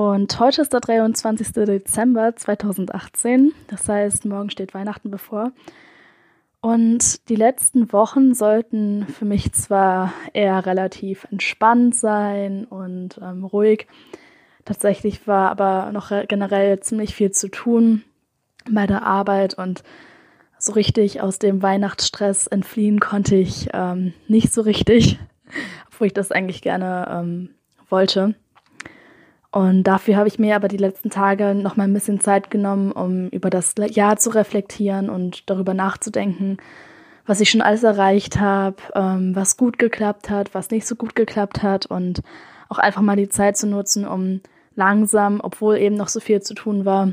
Und heute ist der 23. Dezember 2018. Das heißt, morgen steht Weihnachten bevor. Und die letzten Wochen sollten für mich zwar eher relativ entspannt sein und ähm, ruhig. Tatsächlich war aber noch generell ziemlich viel zu tun bei der Arbeit und so richtig aus dem Weihnachtsstress entfliehen konnte ich ähm, nicht so richtig, obwohl ich das eigentlich gerne ähm, wollte. Und dafür habe ich mir aber die letzten Tage noch mal ein bisschen Zeit genommen, um über das Jahr zu reflektieren und darüber nachzudenken, was ich schon alles erreicht habe, ähm, was gut geklappt hat, was nicht so gut geklappt hat und auch einfach mal die Zeit zu nutzen, um langsam, obwohl eben noch so viel zu tun war,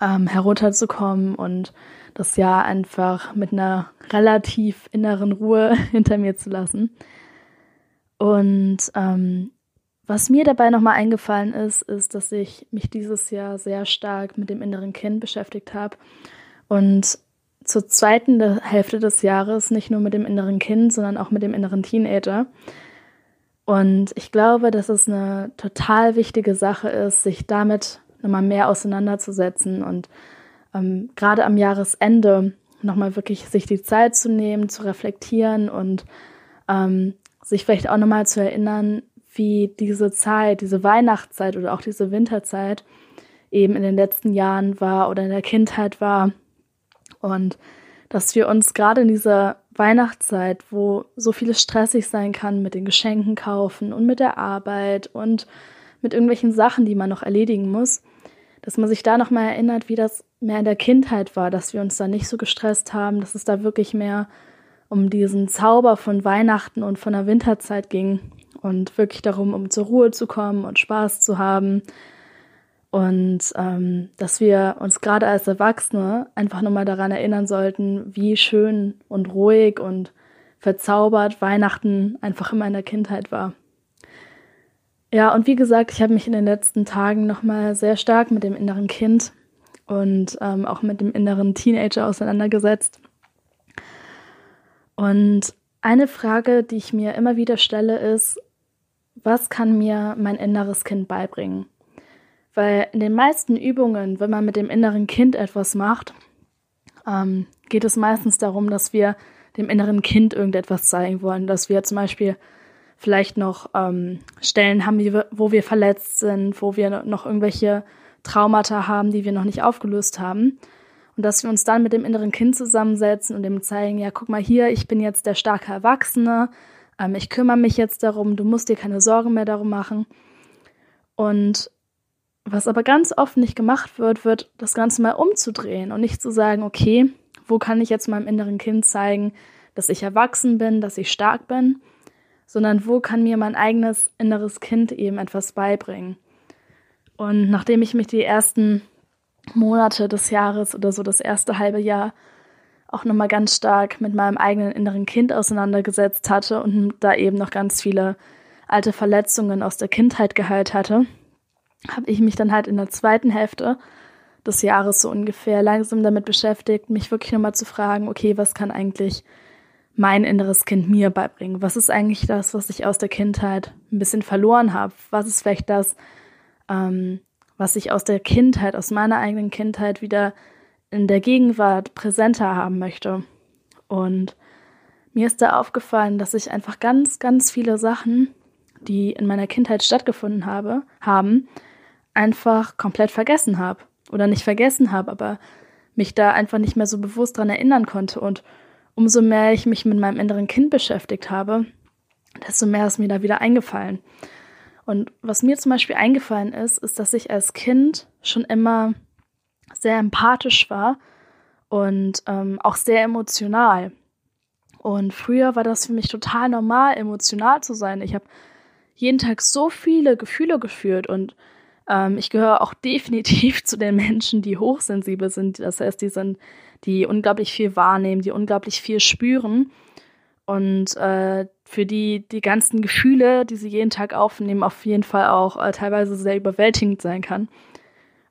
ähm, herunterzukommen und das Jahr einfach mit einer relativ inneren Ruhe hinter mir zu lassen. Und ähm, was mir dabei nochmal eingefallen ist, ist, dass ich mich dieses Jahr sehr stark mit dem inneren Kind beschäftigt habe und zur zweiten Hälfte des Jahres nicht nur mit dem inneren Kind, sondern auch mit dem inneren Teenager. Und ich glaube, dass es eine total wichtige Sache ist, sich damit nochmal mehr auseinanderzusetzen und ähm, gerade am Jahresende nochmal wirklich sich die Zeit zu nehmen, zu reflektieren und ähm, sich vielleicht auch nochmal zu erinnern, wie diese Zeit, diese Weihnachtszeit oder auch diese Winterzeit eben in den letzten Jahren war oder in der Kindheit war. Und dass wir uns gerade in dieser Weihnachtszeit, wo so vieles stressig sein kann mit den Geschenken kaufen und mit der Arbeit und mit irgendwelchen Sachen, die man noch erledigen muss, dass man sich da nochmal erinnert, wie das mehr in der Kindheit war, dass wir uns da nicht so gestresst haben, dass es da wirklich mehr um diesen Zauber von Weihnachten und von der Winterzeit ging und wirklich darum, um zur Ruhe zu kommen und Spaß zu haben. Und ähm, dass wir uns gerade als Erwachsene einfach nochmal daran erinnern sollten, wie schön und ruhig und verzaubert Weihnachten einfach in der Kindheit war. Ja, und wie gesagt, ich habe mich in den letzten Tagen nochmal sehr stark mit dem inneren Kind und ähm, auch mit dem inneren Teenager auseinandergesetzt. Und eine Frage, die ich mir immer wieder stelle, ist, was kann mir mein inneres Kind beibringen? Weil in den meisten Übungen, wenn man mit dem inneren Kind etwas macht, ähm, geht es meistens darum, dass wir dem inneren Kind irgendetwas zeigen wollen, dass wir zum Beispiel vielleicht noch ähm, Stellen haben, wo wir verletzt sind, wo wir noch irgendwelche Traumata haben, die wir noch nicht aufgelöst haben. Und dass wir uns dann mit dem inneren Kind zusammensetzen und dem zeigen, ja, guck mal hier, ich bin jetzt der starke Erwachsene, ähm, ich kümmere mich jetzt darum, du musst dir keine Sorgen mehr darum machen. Und was aber ganz oft nicht gemacht wird, wird das Ganze mal umzudrehen und nicht zu sagen, okay, wo kann ich jetzt meinem inneren Kind zeigen, dass ich erwachsen bin, dass ich stark bin, sondern wo kann mir mein eigenes inneres Kind eben etwas beibringen. Und nachdem ich mich die ersten Monate des Jahres oder so das erste halbe Jahr auch nochmal ganz stark mit meinem eigenen inneren Kind auseinandergesetzt hatte und da eben noch ganz viele alte Verletzungen aus der Kindheit geheilt hatte, habe ich mich dann halt in der zweiten Hälfte des Jahres so ungefähr langsam damit beschäftigt, mich wirklich nochmal zu fragen, okay, was kann eigentlich mein inneres Kind mir beibringen? Was ist eigentlich das, was ich aus der Kindheit ein bisschen verloren habe? Was ist vielleicht das, ähm, was ich aus der Kindheit, aus meiner eigenen Kindheit wieder in der Gegenwart präsenter haben möchte. Und mir ist da aufgefallen, dass ich einfach ganz, ganz viele Sachen, die in meiner Kindheit stattgefunden habe, haben, einfach komplett vergessen habe. Oder nicht vergessen habe, aber mich da einfach nicht mehr so bewusst dran erinnern konnte. Und umso mehr ich mich mit meinem inneren Kind beschäftigt habe, desto mehr ist mir da wieder eingefallen. Und was mir zum Beispiel eingefallen ist, ist, dass ich als Kind schon immer sehr empathisch war und ähm, auch sehr emotional. Und früher war das für mich total normal, emotional zu sein. Ich habe jeden Tag so viele Gefühle gefühlt und Ähm, ich gehöre auch definitiv zu den Menschen, die hochsensibel sind. Das heißt, die sind, die unglaublich viel wahrnehmen, die unglaublich viel spüren. Und äh, für die die ganzen Gefühle, die sie jeden Tag aufnehmen, auf jeden Fall auch äh, teilweise sehr überwältigend sein kann.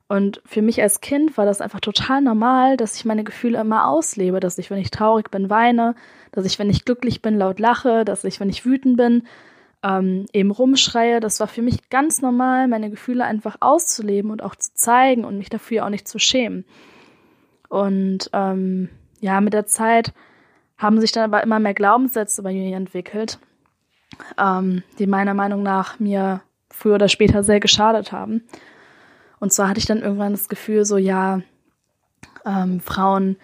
Und für mich als Kind war das einfach total normal, dass ich meine Gefühle immer auslebe, dass ich, wenn ich traurig bin, weine, dass ich, wenn ich glücklich bin, laut lache, dass ich, wenn ich wütend bin, ähm, eben rumschreie. Das war für mich ganz normal, meine Gefühle einfach auszuleben und auch zu zeigen und mich dafür auch nicht zu schämen. Und ähm, ja, mit der Zeit haben sich dann aber immer mehr Glaubenssätze bei mir entwickelt, ähm, die meiner Meinung nach mir früher oder später sehr geschadet haben. Und zwar hatte ich dann irgendwann das Gefühl, so ja, ähm, Frauen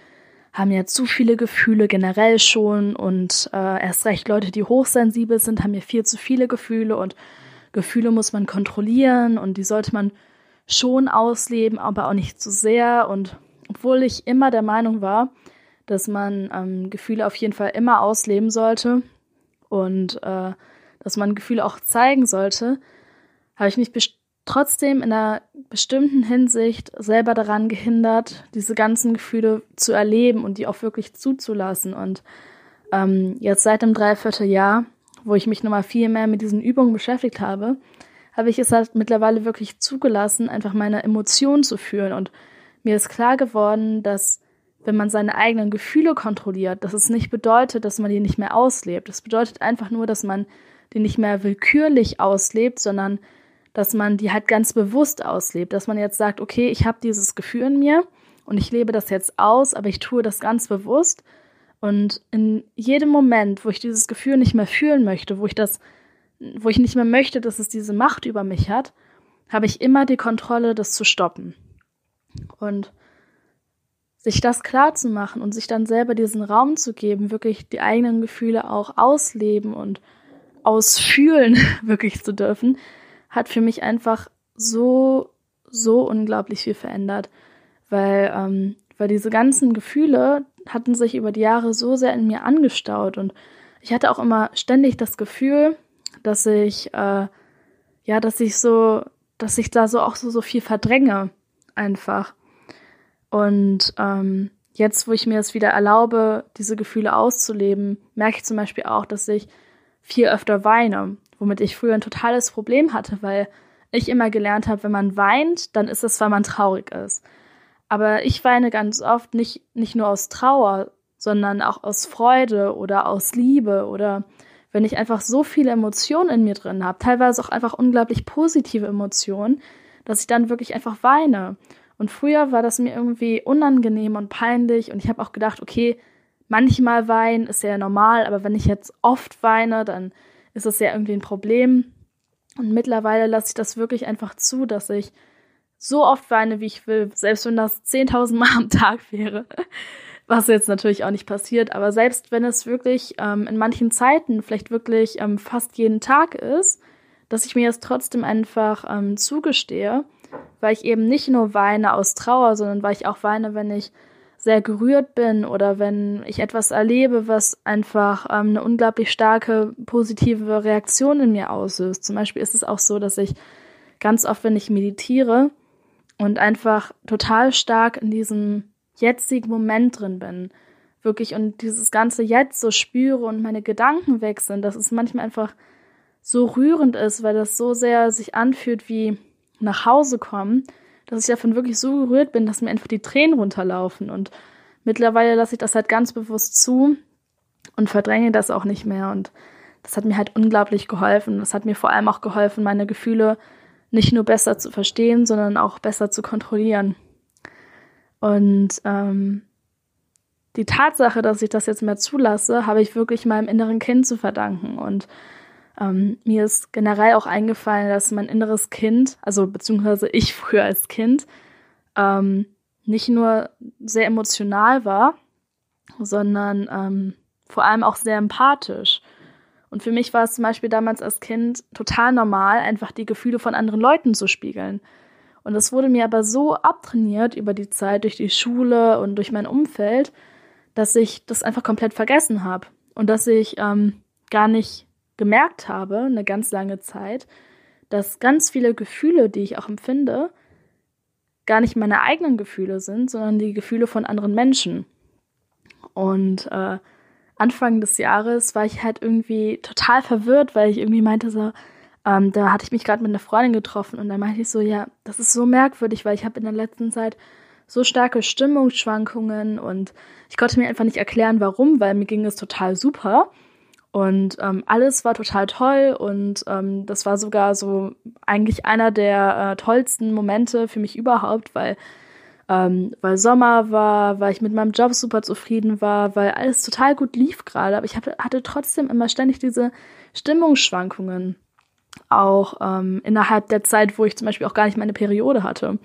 haben ja zu viele Gefühle generell schon und äh, erst recht Leute, die hochsensibel sind, haben ja viel zu viele Gefühle und Gefühle muss man kontrollieren und die sollte man schon ausleben, aber auch nicht zu sehr. Und obwohl ich immer der Meinung war, dass man ähm, Gefühle auf jeden Fall immer ausleben sollte und äh, dass man Gefühle auch zeigen sollte, habe ich mich trotzdem in einer bestimmten Hinsicht selber daran gehindert, diese ganzen Gefühle zu erleben und die auch wirklich zuzulassen. Und ähm, jetzt seit einem Dreivierteljahr, wo ich mich nochmal viel mehr mit diesen Übungen beschäftigt habe, habe ich es halt mittlerweile wirklich zugelassen, einfach meine Emotionen zu fühlen. Und mir ist klar geworden, dass wenn man seine eigenen Gefühle kontrolliert, dass es nicht bedeutet, dass man die nicht mehr auslebt. Es bedeutet einfach nur, dass man die nicht mehr willkürlich auslebt, sondern dass man die halt ganz bewusst auslebt, dass man jetzt sagt, okay, ich habe dieses Gefühl in mir und ich lebe das jetzt aus, aber ich tue das ganz bewusst und in jedem Moment, wo ich dieses Gefühl nicht mehr fühlen möchte, wo ich das wo ich nicht mehr möchte, dass es diese Macht über mich hat, habe ich immer die Kontrolle, das zu stoppen. Und sich das klar zu machen und sich dann selber diesen Raum zu geben, wirklich die eigenen Gefühle auch ausleben und ausfühlen wirklich zu dürfen, hat für mich einfach so, so unglaublich viel verändert, weil, ähm, weil diese ganzen Gefühle hatten sich über die Jahre so sehr in mir angestaut. Und ich hatte auch immer ständig das Gefühl, dass ich, äh, ja, dass ich so, dass ich da so auch so, so viel verdränge, einfach. Und ähm, jetzt, wo ich mir es wieder erlaube, diese Gefühle auszuleben, merke ich zum Beispiel auch, dass ich viel öfter weine womit ich früher ein totales Problem hatte, weil ich immer gelernt habe, wenn man weint, dann ist es, weil man traurig ist. Aber ich weine ganz oft nicht, nicht nur aus Trauer, sondern auch aus Freude oder aus Liebe oder wenn ich einfach so viele Emotionen in mir drin habe, teilweise auch einfach unglaublich positive Emotionen, dass ich dann wirklich einfach weine. Und früher war das mir irgendwie unangenehm und peinlich und ich habe auch gedacht, okay, manchmal weinen ist ja normal, aber wenn ich jetzt oft weine, dann ist es ja irgendwie ein Problem. Und mittlerweile lasse ich das wirklich einfach zu, dass ich so oft weine, wie ich will, selbst wenn das 10.000 Mal am Tag wäre. Was jetzt natürlich auch nicht passiert, aber selbst wenn es wirklich ähm, in manchen Zeiten vielleicht wirklich ähm, fast jeden Tag ist, dass ich mir das trotzdem einfach ähm, zugestehe, weil ich eben nicht nur weine aus Trauer, sondern weil ich auch weine, wenn ich sehr gerührt bin oder wenn ich etwas erlebe, was einfach ähm, eine unglaublich starke positive Reaktion in mir auslöst. Zum Beispiel ist es auch so, dass ich ganz oft, wenn ich meditiere und einfach total stark in diesem jetzigen Moment drin bin, wirklich und dieses ganze Jetzt so spüre und meine Gedanken sind, dass es manchmal einfach so rührend ist, weil das so sehr sich anfühlt wie nach Hause kommen dass ich davon wirklich so gerührt bin, dass mir einfach die Tränen runterlaufen. Und mittlerweile lasse ich das halt ganz bewusst zu und verdränge das auch nicht mehr. Und das hat mir halt unglaublich geholfen. Das hat mir vor allem auch geholfen, meine Gefühle nicht nur besser zu verstehen, sondern auch besser zu kontrollieren. Und ähm, die Tatsache, dass ich das jetzt mehr zulasse, habe ich wirklich meinem inneren Kind zu verdanken. Und ähm, mir ist generell auch eingefallen, dass mein inneres Kind, also beziehungsweise ich früher als Kind, ähm, nicht nur sehr emotional war, sondern ähm, vor allem auch sehr empathisch. Und für mich war es zum Beispiel damals als Kind total normal, einfach die Gefühle von anderen Leuten zu spiegeln. Und das wurde mir aber so abtrainiert über die Zeit durch die Schule und durch mein Umfeld, dass ich das einfach komplett vergessen habe und dass ich ähm, gar nicht gemerkt habe, eine ganz lange Zeit, dass ganz viele Gefühle, die ich auch empfinde, gar nicht meine eigenen Gefühle sind, sondern die Gefühle von anderen Menschen. Und äh, Anfang des Jahres war ich halt irgendwie total verwirrt, weil ich irgendwie meinte so, ähm, da hatte ich mich gerade mit einer Freundin getroffen und da meinte ich so, ja, das ist so merkwürdig, weil ich habe in der letzten Zeit so starke Stimmungsschwankungen und ich konnte mir einfach nicht erklären, warum, weil mir ging es total super. Und ähm, alles war total toll und ähm, das war sogar so eigentlich einer der äh, tollsten Momente für mich überhaupt, weil, ähm, weil Sommer war, weil ich mit meinem Job super zufrieden war, weil alles total gut lief gerade, aber ich hab, hatte trotzdem immer ständig diese Stimmungsschwankungen, auch ähm, innerhalb der Zeit, wo ich zum Beispiel auch gar nicht meine Periode hatte.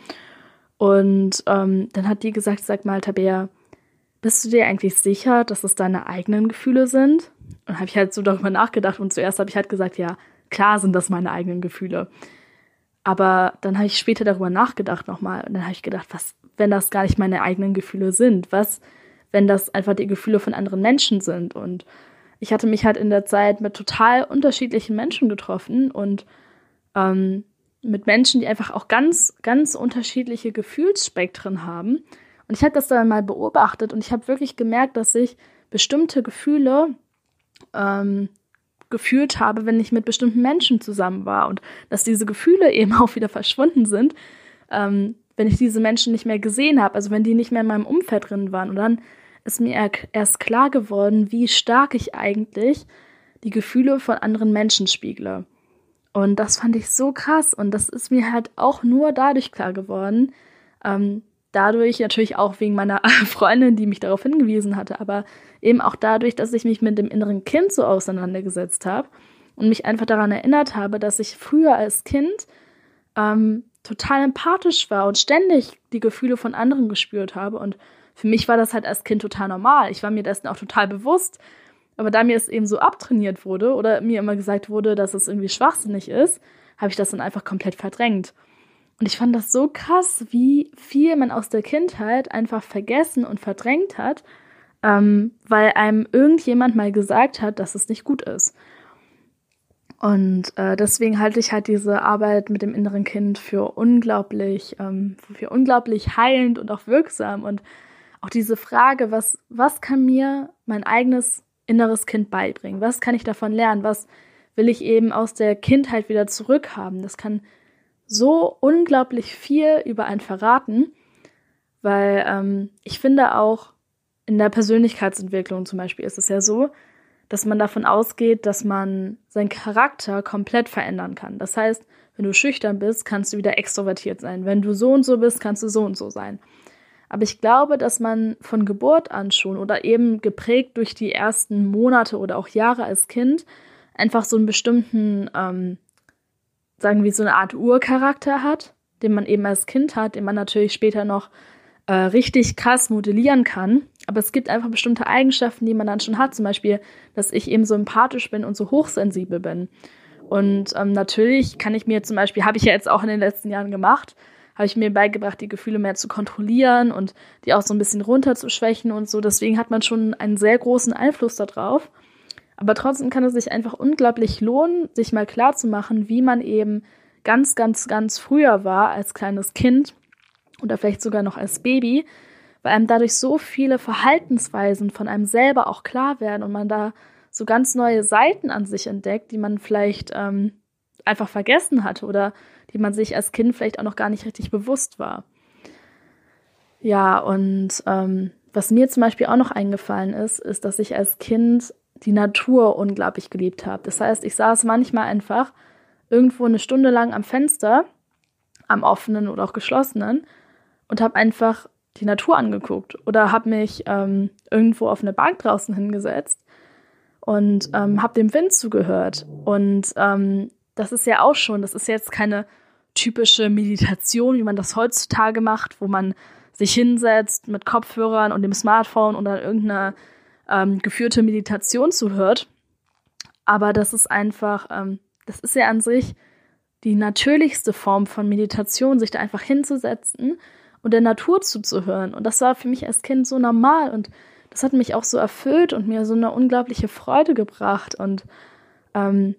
Und ähm, dann hat die gesagt, sag mal, Tabea, bist du dir eigentlich sicher, dass es deine eigenen Gefühle sind? Und habe ich halt so darüber nachgedacht und zuerst habe ich halt gesagt, ja, klar sind das meine eigenen Gefühle. Aber dann habe ich später darüber nachgedacht nochmal und dann habe ich gedacht, was, wenn das gar nicht meine eigenen Gefühle sind? Was, wenn das einfach die Gefühle von anderen Menschen sind? Und ich hatte mich halt in der Zeit mit total unterschiedlichen Menschen getroffen und ähm, mit Menschen, die einfach auch ganz, ganz unterschiedliche Gefühlsspektren haben. Und ich habe das dann mal beobachtet und ich habe wirklich gemerkt, dass ich bestimmte Gefühle ähm, gefühlt habe, wenn ich mit bestimmten Menschen zusammen war und dass diese Gefühle eben auch wieder verschwunden sind, ähm, wenn ich diese Menschen nicht mehr gesehen habe, also wenn die nicht mehr in meinem Umfeld drin waren. Und dann ist mir erst klar geworden, wie stark ich eigentlich die Gefühle von anderen Menschen spiegle. Und das fand ich so krass und das ist mir halt auch nur dadurch klar geworden, ähm, dadurch natürlich auch wegen meiner Freundin, die mich darauf hingewiesen hatte, aber eben auch dadurch, dass ich mich mit dem inneren Kind so auseinandergesetzt habe und mich einfach daran erinnert habe, dass ich früher als Kind ähm, total empathisch war und ständig die Gefühle von anderen gespürt habe. Und für mich war das halt als Kind total normal. Ich war mir dessen auch total bewusst. Aber da mir es eben so abtrainiert wurde oder mir immer gesagt wurde, dass es irgendwie schwachsinnig ist, habe ich das dann einfach komplett verdrängt. Und ich fand das so krass, wie viel man aus der Kindheit einfach vergessen und verdrängt hat, ähm, weil einem irgendjemand mal gesagt hat, dass es nicht gut ist. Und äh, deswegen halte ich halt diese Arbeit mit dem inneren Kind für unglaublich, ähm, für unglaublich heilend und auch wirksam. Und auch diese Frage, was, was kann mir mein eigenes inneres Kind beibringen? Was kann ich davon lernen? Was will ich eben aus der Kindheit wieder zurückhaben? Das kann so unglaublich viel über einen verraten, weil ähm, ich finde auch in der Persönlichkeitsentwicklung zum Beispiel ist es ja so, dass man davon ausgeht, dass man seinen Charakter komplett verändern kann. Das heißt, wenn du schüchtern bist, kannst du wieder extrovertiert sein. Wenn du so und so bist, kannst du so und so sein. Aber ich glaube, dass man von Geburt an schon oder eben geprägt durch die ersten Monate oder auch Jahre als Kind einfach so einen bestimmten ähm, sagen wir, so eine Art Urcharakter hat, den man eben als Kind hat, den man natürlich später noch äh, richtig krass modellieren kann. Aber es gibt einfach bestimmte Eigenschaften, die man dann schon hat. Zum Beispiel, dass ich eben so empathisch bin und so hochsensibel bin. Und ähm, natürlich kann ich mir zum Beispiel, habe ich ja jetzt auch in den letzten Jahren gemacht, habe ich mir beigebracht, die Gefühle mehr zu kontrollieren und die auch so ein bisschen runterzuschwächen und so. Deswegen hat man schon einen sehr großen Einfluss darauf. Aber trotzdem kann es sich einfach unglaublich lohnen, sich mal klar zu machen, wie man eben ganz, ganz, ganz früher war als kleines Kind oder vielleicht sogar noch als Baby, weil einem dadurch so viele Verhaltensweisen von einem selber auch klar werden und man da so ganz neue Seiten an sich entdeckt, die man vielleicht ähm, einfach vergessen hatte oder die man sich als Kind vielleicht auch noch gar nicht richtig bewusst war. Ja, und ähm, was mir zum Beispiel auch noch eingefallen ist, ist, dass ich als Kind die Natur unglaublich geliebt habe. Das heißt, ich saß manchmal einfach irgendwo eine Stunde lang am Fenster, am offenen oder auch geschlossenen, und habe einfach die Natur angeguckt oder habe mich ähm, irgendwo auf eine Bank draußen hingesetzt und ähm, habe dem Wind zugehört. Und ähm, das ist ja auch schon, das ist jetzt keine typische Meditation, wie man das heutzutage macht, wo man sich hinsetzt mit Kopfhörern und dem Smartphone und dann irgendeine ähm, geführte Meditation zuhört. Aber das ist einfach, ähm, das ist ja an sich die natürlichste Form von Meditation, sich da einfach hinzusetzen und der Natur zuzuhören. Und das war für mich als Kind so normal und das hat mich auch so erfüllt und mir so eine unglaubliche Freude gebracht. Und ähm,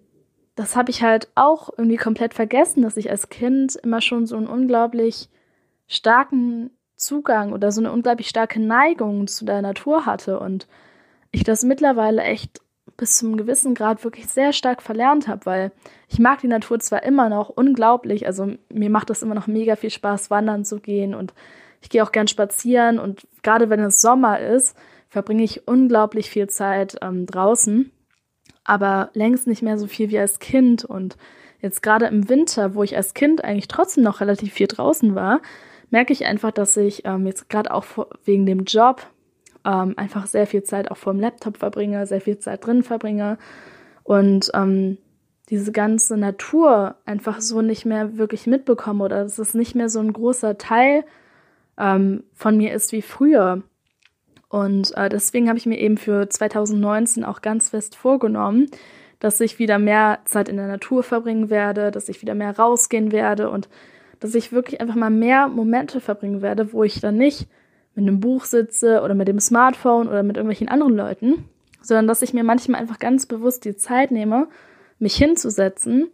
das habe ich halt auch irgendwie komplett vergessen, dass ich als Kind immer schon so einen unglaublich starken Zugang oder so eine unglaublich starke Neigung zu der Natur hatte und ich das mittlerweile echt bis zum gewissen Grad wirklich sehr stark verlernt habe, weil ich mag die Natur zwar immer noch unglaublich, also mir macht es immer noch mega viel Spaß, wandern zu gehen und ich gehe auch gern spazieren und gerade wenn es Sommer ist, verbringe ich unglaublich viel Zeit ähm, draußen, aber längst nicht mehr so viel wie als Kind und jetzt gerade im Winter, wo ich als Kind eigentlich trotzdem noch relativ viel draußen war, merke ich einfach, dass ich ähm, jetzt gerade auch wegen dem Job ähm, einfach sehr viel Zeit auch vor dem Laptop verbringe, sehr viel Zeit drin verbringe und ähm, diese ganze Natur einfach so nicht mehr wirklich mitbekomme oder dass es nicht mehr so ein großer Teil ähm, von mir ist wie früher. Und äh, deswegen habe ich mir eben für 2019 auch ganz fest vorgenommen, dass ich wieder mehr Zeit in der Natur verbringen werde, dass ich wieder mehr rausgehen werde und dass ich wirklich einfach mal mehr Momente verbringen werde, wo ich dann nicht mit einem Buch sitze oder mit dem Smartphone oder mit irgendwelchen anderen Leuten, sondern dass ich mir manchmal einfach ganz bewusst die Zeit nehme, mich hinzusetzen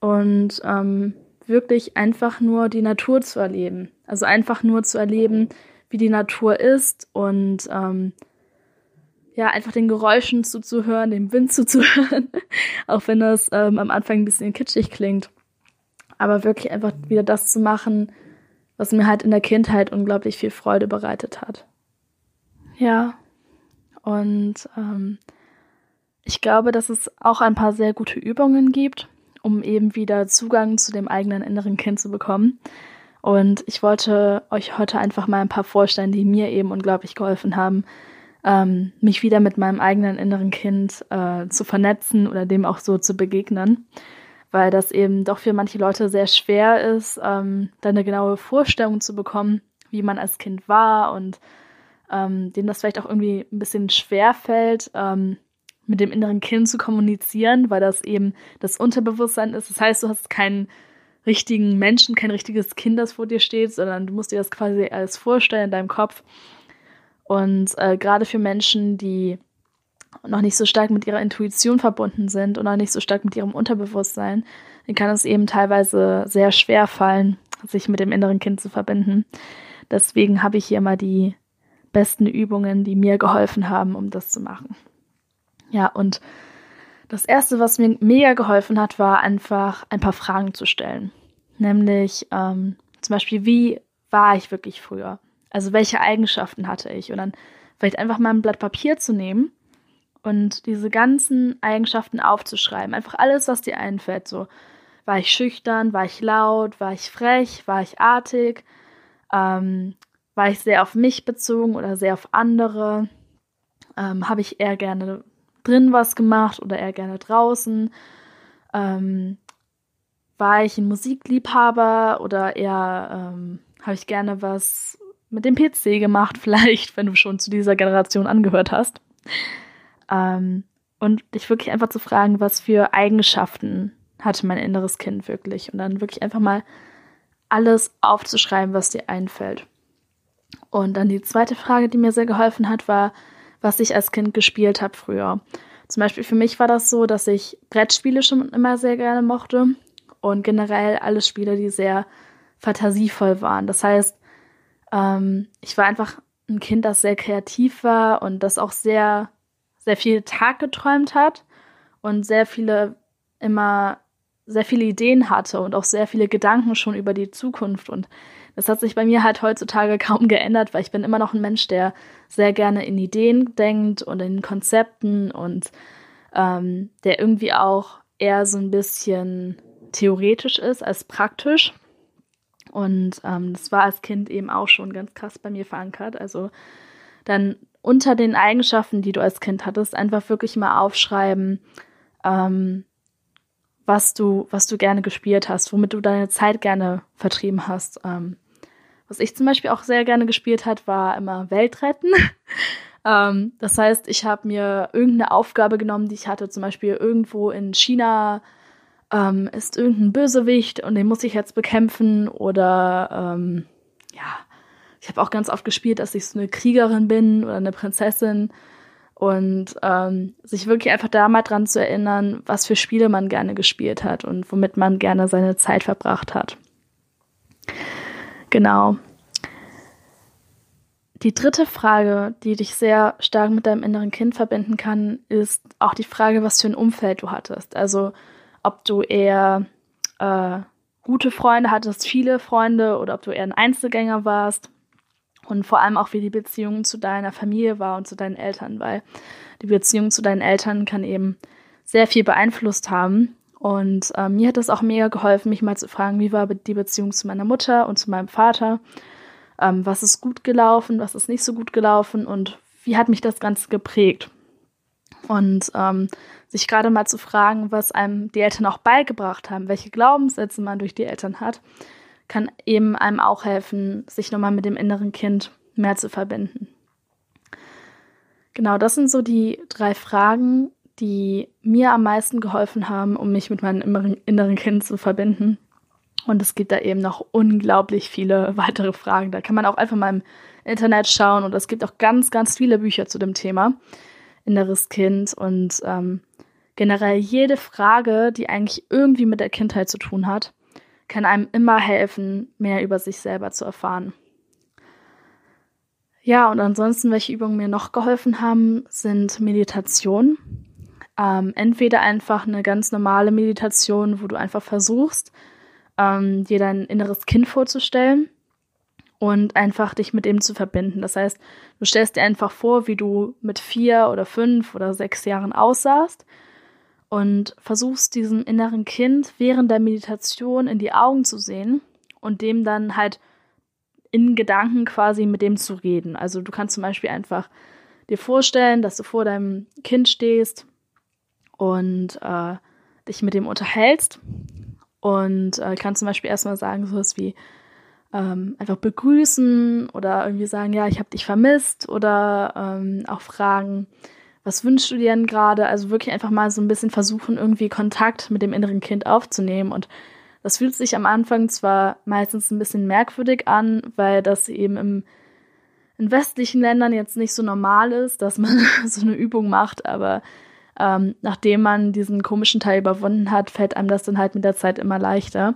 und ähm, wirklich einfach nur die Natur zu erleben. Also einfach nur zu erleben, wie die Natur ist und ähm, ja, einfach den Geräuschen zuzuhören, dem Wind zuzuhören, auch wenn das ähm, am Anfang ein bisschen kitschig klingt. Aber wirklich einfach wieder das zu machen, was mir halt in der Kindheit unglaublich viel Freude bereitet hat. Ja, und ähm, ich glaube, dass es auch ein paar sehr gute Übungen gibt, um eben wieder Zugang zu dem eigenen inneren Kind zu bekommen. Und ich wollte euch heute einfach mal ein paar vorstellen, die mir eben unglaublich geholfen haben, ähm, mich wieder mit meinem eigenen inneren Kind äh, zu vernetzen oder dem auch so zu begegnen weil das eben doch für manche Leute sehr schwer ist, ähm, da eine genaue Vorstellung zu bekommen, wie man als Kind war und ähm, denen das vielleicht auch irgendwie ein bisschen schwer fällt, ähm, mit dem inneren Kind zu kommunizieren, weil das eben das Unterbewusstsein ist. Das heißt, du hast keinen richtigen Menschen, kein richtiges Kind, das vor dir steht, sondern du musst dir das quasi alles vorstellen in deinem Kopf. Und äh, gerade für Menschen, die noch nicht so stark mit ihrer Intuition verbunden sind oder nicht so stark mit ihrem Unterbewusstsein, dann kann es eben teilweise sehr schwer fallen, sich mit dem inneren Kind zu verbinden. Deswegen habe ich hier mal die besten Übungen, die mir geholfen haben, um das zu machen. Ja, und das erste, was mir mega geholfen hat, war einfach ein paar Fragen zu stellen. Nämlich ähm, zum Beispiel, wie war ich wirklich früher? Also welche Eigenschaften hatte ich? Und dann vielleicht einfach mal ein Blatt Papier zu nehmen und diese ganzen Eigenschaften aufzuschreiben. Einfach alles, was dir einfällt. So, war ich schüchtern, war ich laut, war ich frech, war ich artig, ähm, war ich sehr auf mich bezogen oder sehr auf andere, ähm, habe ich eher gerne drin was gemacht oder eher gerne draußen, ähm, war ich ein Musikliebhaber oder eher ähm, habe ich gerne was mit dem PC gemacht, vielleicht, wenn du schon zu dieser Generation angehört hast. Ähm, und dich wirklich einfach zu fragen, was für Eigenschaften hatte mein inneres Kind wirklich. Und dann wirklich einfach mal alles aufzuschreiben, was dir einfällt. Und dann die zweite Frage, die mir sehr geholfen hat, war, was ich als Kind gespielt habe früher. Zum Beispiel für mich war das so, dass ich Brettspiele schon immer sehr gerne mochte und generell alle Spiele, die sehr fantasievoll waren. Das heißt, ähm, ich war einfach ein Kind, das sehr kreativ war und das auch sehr sehr viel Tag geträumt hat und sehr viele immer sehr viele Ideen hatte und auch sehr viele Gedanken schon über die Zukunft. Und das hat sich bei mir halt heutzutage kaum geändert, weil ich bin immer noch ein Mensch, der sehr gerne in Ideen denkt und in Konzepten und ähm, der irgendwie auch eher so ein bisschen theoretisch ist als praktisch. Und ähm, das war als Kind eben auch schon ganz krass bei mir verankert. Also dann unter den Eigenschaften, die du als Kind hattest, einfach wirklich mal aufschreiben, ähm, was du, was du gerne gespielt hast, womit du deine Zeit gerne vertrieben hast. Ähm, was ich zum Beispiel auch sehr gerne gespielt hat, war immer Weltretten. ähm, das heißt, ich habe mir irgendeine Aufgabe genommen, die ich hatte, zum Beispiel irgendwo in China ähm, ist irgendein Bösewicht und den muss ich jetzt bekämpfen oder ähm, ja, ich habe auch ganz oft gespielt, dass ich so eine Kriegerin bin oder eine Prinzessin. Und ähm, sich wirklich einfach da mal dran zu erinnern, was für Spiele man gerne gespielt hat und womit man gerne seine Zeit verbracht hat. Genau. Die dritte Frage, die dich sehr stark mit deinem inneren Kind verbinden kann, ist auch die Frage, was für ein Umfeld du hattest. Also ob du eher äh, gute Freunde hattest, viele Freunde oder ob du eher ein Einzelgänger warst und vor allem auch wie die Beziehung zu deiner Familie war und zu deinen Eltern, weil die Beziehung zu deinen Eltern kann eben sehr viel beeinflusst haben. Und äh, mir hat es auch mega geholfen, mich mal zu fragen, wie war die Beziehung zu meiner Mutter und zu meinem Vater ähm, was ist gut gelaufen, was ist nicht so gut gelaufen und wie hat mich das Ganze geprägt. Und ähm, sich gerade mal zu fragen, was einem die Eltern auch beigebracht haben, welche Glaubenssätze man durch die Eltern hat, kann eben einem auch helfen, sich nochmal mit dem inneren Kind mehr zu verbinden. Genau, das sind so die drei Fragen, die mir am meisten geholfen haben, um mich mit meinem inneren Kind zu verbinden. Und es gibt da eben noch unglaublich viele weitere Fragen. Da kann man auch einfach mal im Internet schauen und es gibt auch ganz, ganz viele Bücher zu dem Thema inneres Kind und ähm, generell jede Frage, die eigentlich irgendwie mit der Kindheit zu tun hat, kann einem immer helfen, mehr über sich selber zu erfahren. Ja, und ansonsten, welche Übungen mir noch geholfen haben, sind Meditation. Ähm, entweder einfach eine ganz normale Meditation, wo du einfach versuchst, ähm, dir dein inneres Kind vorzustellen und einfach dich mit ihm zu verbinden. Das heißt, du stellst dir einfach vor, wie du mit vier oder fünf oder sechs Jahren aussahst und versuchst diesem inneren Kind während der Meditation in die Augen zu sehen und dem dann halt in Gedanken quasi mit dem zu reden. Also du kannst zum Beispiel einfach dir vorstellen, dass du vor deinem Kind stehst und äh, dich mit dem unterhältst und äh, kann zum Beispiel erstmal sagen, sowas wie ähm, einfach begrüßen oder irgendwie sagen, ja, ich habe dich vermisst oder ähm, auch fragen, was wünschst du dir denn gerade? Also wirklich einfach mal so ein bisschen versuchen, irgendwie Kontakt mit dem inneren Kind aufzunehmen. Und das fühlt sich am Anfang zwar meistens ein bisschen merkwürdig an, weil das eben im, in westlichen Ländern jetzt nicht so normal ist, dass man so eine Übung macht, aber ähm, nachdem man diesen komischen Teil überwunden hat, fällt einem das dann halt mit der Zeit immer leichter.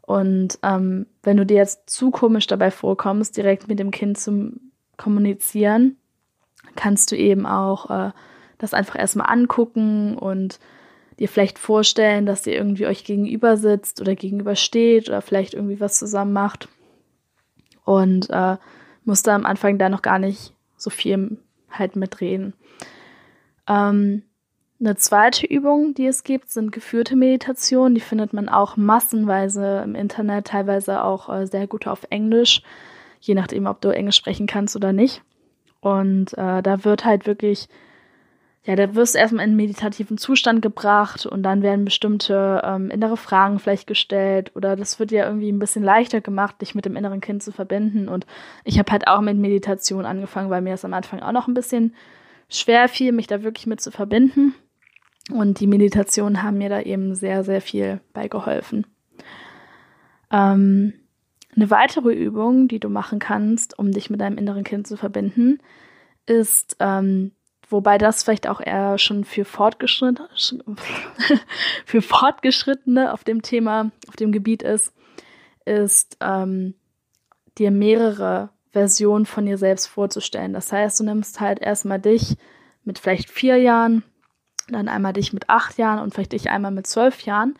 Und ähm, wenn du dir jetzt zu komisch dabei vorkommst, direkt mit dem Kind zu kommunizieren, kannst du eben auch äh, das einfach erstmal angucken und dir vielleicht vorstellen, dass ihr irgendwie euch gegenüber sitzt oder gegenüber steht oder vielleicht irgendwie was zusammen macht. Und äh, musst da am Anfang da noch gar nicht so viel halt mitreden. Ähm, eine zweite Übung, die es gibt, sind geführte Meditationen. Die findet man auch massenweise im Internet, teilweise auch äh, sehr gut auf Englisch, je nachdem, ob du Englisch sprechen kannst oder nicht. Und äh, da wird halt wirklich, ja, da wirst du erstmal in einen meditativen Zustand gebracht und dann werden bestimmte ähm, innere Fragen vielleicht gestellt oder das wird dir irgendwie ein bisschen leichter gemacht, dich mit dem inneren Kind zu verbinden. Und ich habe halt auch mit Meditation angefangen, weil mir das am Anfang auch noch ein bisschen schwer fiel, mich da wirklich mit zu verbinden. Und die Meditationen haben mir da eben sehr, sehr viel bei geholfen. Ähm, eine weitere Übung, die du machen kannst, um dich mit deinem inneren Kind zu verbinden, ist, ähm, wobei das vielleicht auch eher schon für Fortgeschrittene, für Fortgeschrittene auf dem Thema, auf dem Gebiet ist, ist ähm, dir mehrere Versionen von dir selbst vorzustellen. Das heißt, du nimmst halt erstmal dich mit vielleicht vier Jahren, dann einmal dich mit acht Jahren und vielleicht dich einmal mit zwölf Jahren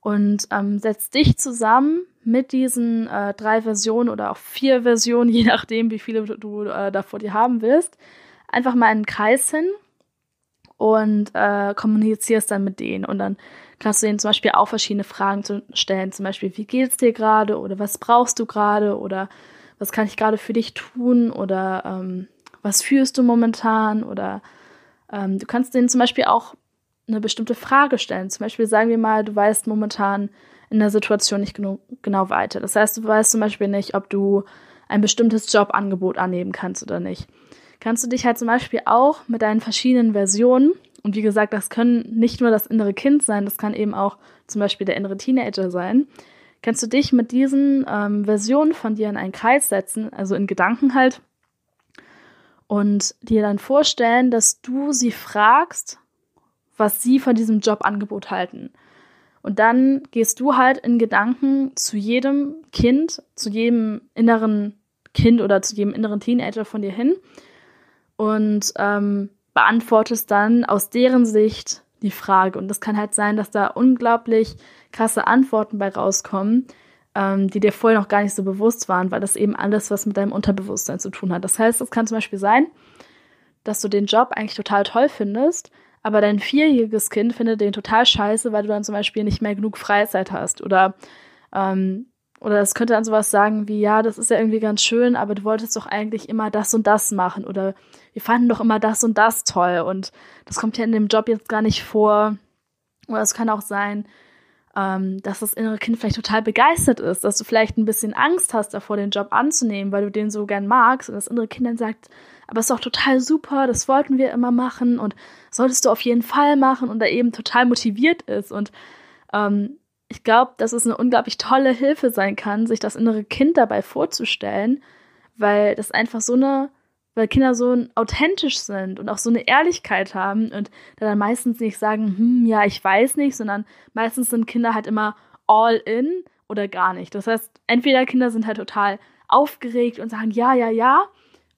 und ähm, setzt dich zusammen mit diesen äh, drei Versionen oder auch vier Versionen, je nachdem, wie viele du, äh, da vor dir haben willst, einfach mal in einen Kreis hin und äh, kommunizierst dann mit denen. Und dann kannst du ihnen zum Beispiel auch verschiedene Fragen stellen, zum Beispiel, wie geht's dir gerade? Oder was brauchst du gerade? Oder was kann ich gerade für dich tun? Oder ähm, was fühlst du momentan? Oder ähm, du kannst denen zum Beispiel auch eine bestimmte Frage stellen. Zum Beispiel sagen wir mal, du weißt momentan in der Situation nicht genug, genau weiter. Das heißt, du weißt zum Beispiel nicht, ob du ein bestimmtes Jobangebot annehmen kannst oder nicht. Kannst du dich halt zum Beispiel auch mit deinen verschiedenen Versionen, und wie gesagt, das können nicht nur das innere Kind sein, das kann eben auch zum Beispiel der innere Teenager sein, kannst du dich mit diesen ähm, Versionen von dir in einen Kreis setzen, also in Gedanken halt, und dir dann vorstellen, dass du sie fragst, was sie von diesem Jobangebot halten. Und dann gehst du halt in Gedanken zu jedem Kind, zu jedem inneren Kind oder zu jedem inneren Teenager von dir hin und ähm, beantwortest dann aus deren Sicht die Frage. Und das kann halt sein, dass da unglaublich krasse Antworten bei rauskommen, ähm, die dir vorher noch gar nicht so bewusst waren, weil das eben alles was mit deinem Unterbewusstsein zu tun hat. Das heißt, es kann zum Beispiel sein, dass du den Job eigentlich total toll findest, aber dein vierjähriges Kind findet den total scheiße, weil du dann zum Beispiel nicht mehr genug Freizeit hast. Oder, ähm, oder es könnte dann sowas sagen wie, ja, das ist ja irgendwie ganz schön, aber du wolltest doch eigentlich immer das und das machen. Oder wir fanden doch immer das und das toll. Und das kommt ja in dem Job jetzt gar nicht vor. Oder es kann auch sein, ähm, dass das innere Kind vielleicht total begeistert ist, dass du vielleicht ein bisschen Angst hast davor, den Job anzunehmen, weil du den so gern magst und das innere Kind dann sagt, aber es ist doch total super, das wollten wir immer machen und solltest du auf jeden Fall machen und da eben total motiviert ist. Und ähm, ich glaube, dass es eine unglaublich tolle Hilfe sein kann, sich das innere Kind dabei vorzustellen, weil das einfach so eine, weil Kinder so authentisch sind und auch so eine Ehrlichkeit haben und dann meistens nicht sagen, hm, ja, ich weiß nicht, sondern meistens sind Kinder halt immer all in oder gar nicht. Das heißt, entweder Kinder sind halt total aufgeregt und sagen, ja, ja, ja,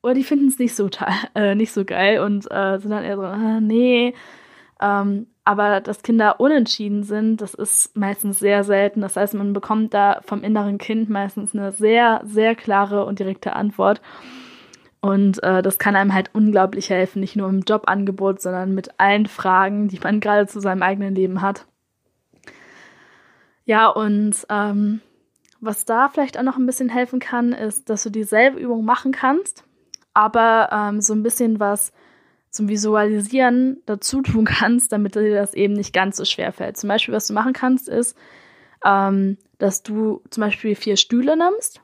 oder die finden es nicht so äh, nicht so geil und äh, sind dann eher so, äh, nee. Ähm, aber dass Kinder unentschieden sind, das ist meistens sehr selten. Das heißt, man bekommt da vom inneren Kind meistens eine sehr, sehr klare und direkte Antwort. Und äh, das kann einem halt unglaublich helfen, nicht nur im Jobangebot, sondern mit allen Fragen, die man gerade zu seinem eigenen Leben hat. Ja, und ähm, was da vielleicht auch noch ein bisschen helfen kann, ist, dass du dieselbe Übung machen kannst, aber ähm, so ein bisschen was zum Visualisieren dazu tun kannst, damit dir das eben nicht ganz so schwer fällt. Zum Beispiel, was du machen kannst, ist, ähm, dass du zum Beispiel vier Stühle nimmst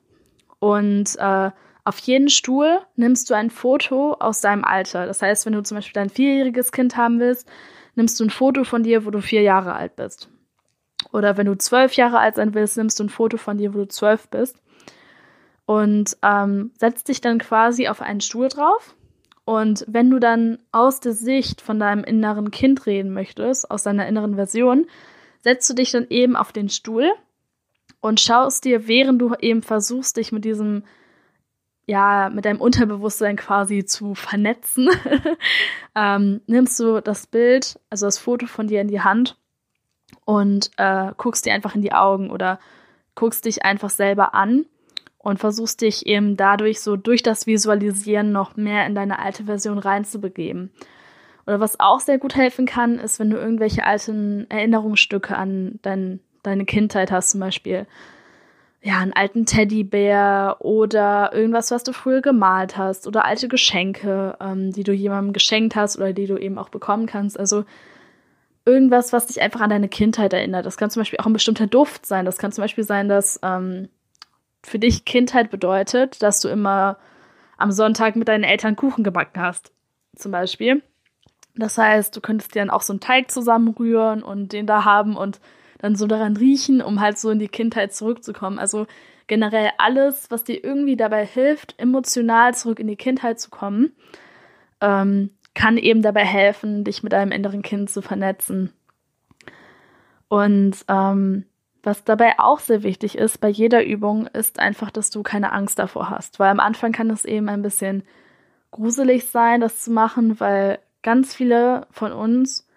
und äh, auf jeden Stuhl nimmst du ein Foto aus deinem Alter. Das heißt, wenn du zum Beispiel dein vierjähriges Kind haben willst, nimmst du ein Foto von dir, wo du vier Jahre alt bist. Oder wenn du zwölf Jahre alt sein willst, nimmst du ein Foto von dir, wo du zwölf bist und ähm, setzt dich dann quasi auf einen Stuhl drauf. Und wenn du dann aus der Sicht von deinem inneren Kind reden möchtest, aus deiner inneren Version, setzt du dich dann eben auf den Stuhl und schaust dir, während du eben versuchst, dich mit diesem, ja, mit deinem Unterbewusstsein quasi zu vernetzen, ähm, nimmst du das Bild, also das Foto von dir in die Hand und äh, guckst dir einfach in die Augen oder guckst dich einfach selber an und versuchst dich eben dadurch so durch das Visualisieren noch mehr in deine alte Version reinzubegeben. Oder was auch sehr gut helfen kann, ist, wenn du irgendwelche alten Erinnerungsstücke an dein, deine Kindheit hast, zum Beispiel ja, einen alten Teddybär oder irgendwas, was du früher gemalt hast oder alte Geschenke, ähm, die du jemandem geschenkt hast oder die du eben auch bekommen kannst. Also irgendwas, was dich einfach an deine Kindheit erinnert. Das kann zum Beispiel auch ein bestimmter Duft sein. Das kann zum Beispiel sein, dass ähm, für dich Kindheit bedeutet, dass du immer am Sonntag mit deinen Eltern Kuchen gebacken hast, zum Beispiel. Das heißt, du könntest dir dann auch so einen Teig zusammenrühren und den da haben und dann so daran riechen, um halt so in die Kindheit zurückzukommen. Also generell alles, was dir irgendwie dabei hilft, emotional zurück in die Kindheit zu kommen, ähm, kann eben dabei helfen, dich mit deinem inneren Kind zu vernetzen. Und ähm, was dabei auch sehr wichtig ist bei jeder Übung, ist einfach, dass du keine Angst davor hast. Weil am Anfang kann es eben ein bisschen gruselig sein, das zu machen, weil ganz viele von uns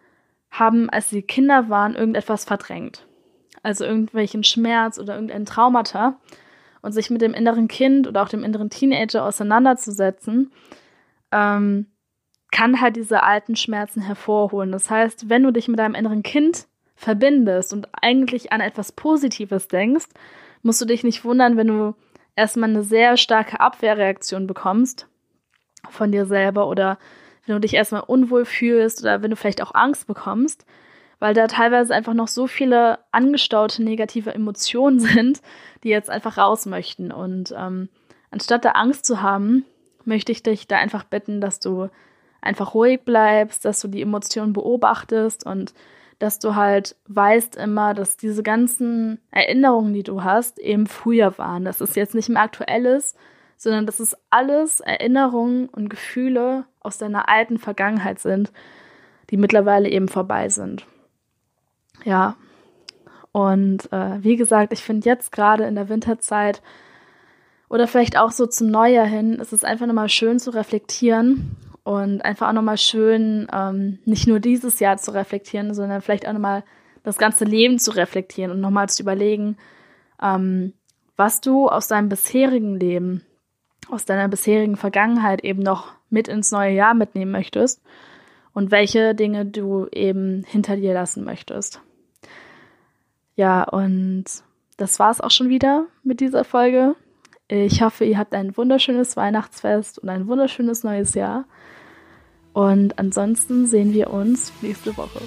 haben, als sie Kinder waren, irgendetwas verdrängt. Also irgendwelchen Schmerz oder irgendein Traumata. Und sich mit dem inneren Kind oder auch dem inneren Teenager auseinanderzusetzen, ähm, kann halt diese alten Schmerzen hervorholen. Das heißt, wenn du dich mit deinem inneren Kind verbindest und eigentlich an etwas Positives denkst, musst du dich nicht wundern, wenn du erstmal eine sehr starke Abwehrreaktion bekommst von dir selber oder wenn du dich erstmal unwohl fühlst oder wenn du vielleicht auch Angst bekommst, weil da teilweise einfach noch so viele angestaute negative Emotionen sind, die jetzt einfach raus möchten. Und ähm, anstatt da Angst zu haben, möchte ich dich da einfach bitten, dass du einfach ruhig bleibst, dass du die Emotionen beobachtest und dass du halt weißt immer, dass diese ganzen Erinnerungen, die du hast, eben früher waren. Dass es jetzt nicht mehr aktuell ist, sondern dass es alles Erinnerungen und Gefühle aus deiner alten Vergangenheit sind, die mittlerweile eben vorbei sind. Ja, und äh, wie gesagt, ich finde jetzt gerade in der Winterzeit oder vielleicht auch so zum Neujahr hin, ist es einfach nochmal schön zu reflektieren und einfach auch nochmal schön, ähm, nicht nur dieses Jahr zu reflektieren, sondern vielleicht auch nochmal das ganze Leben zu reflektieren und nochmal zu überlegen, ähm, was du aus deinem bisherigen Leben, aus deiner bisherigen Vergangenheit eben noch mit ins neue Jahr mitnehmen möchtest und welche Dinge du eben hinter dir lassen möchtest. Ja, und das war es auch schon wieder mit dieser Folge. Ich hoffe, ihr habt ein wunderschönes Weihnachtsfest und ein wunderschönes neues Jahr. Und ansonsten sehen wir uns nächste Woche.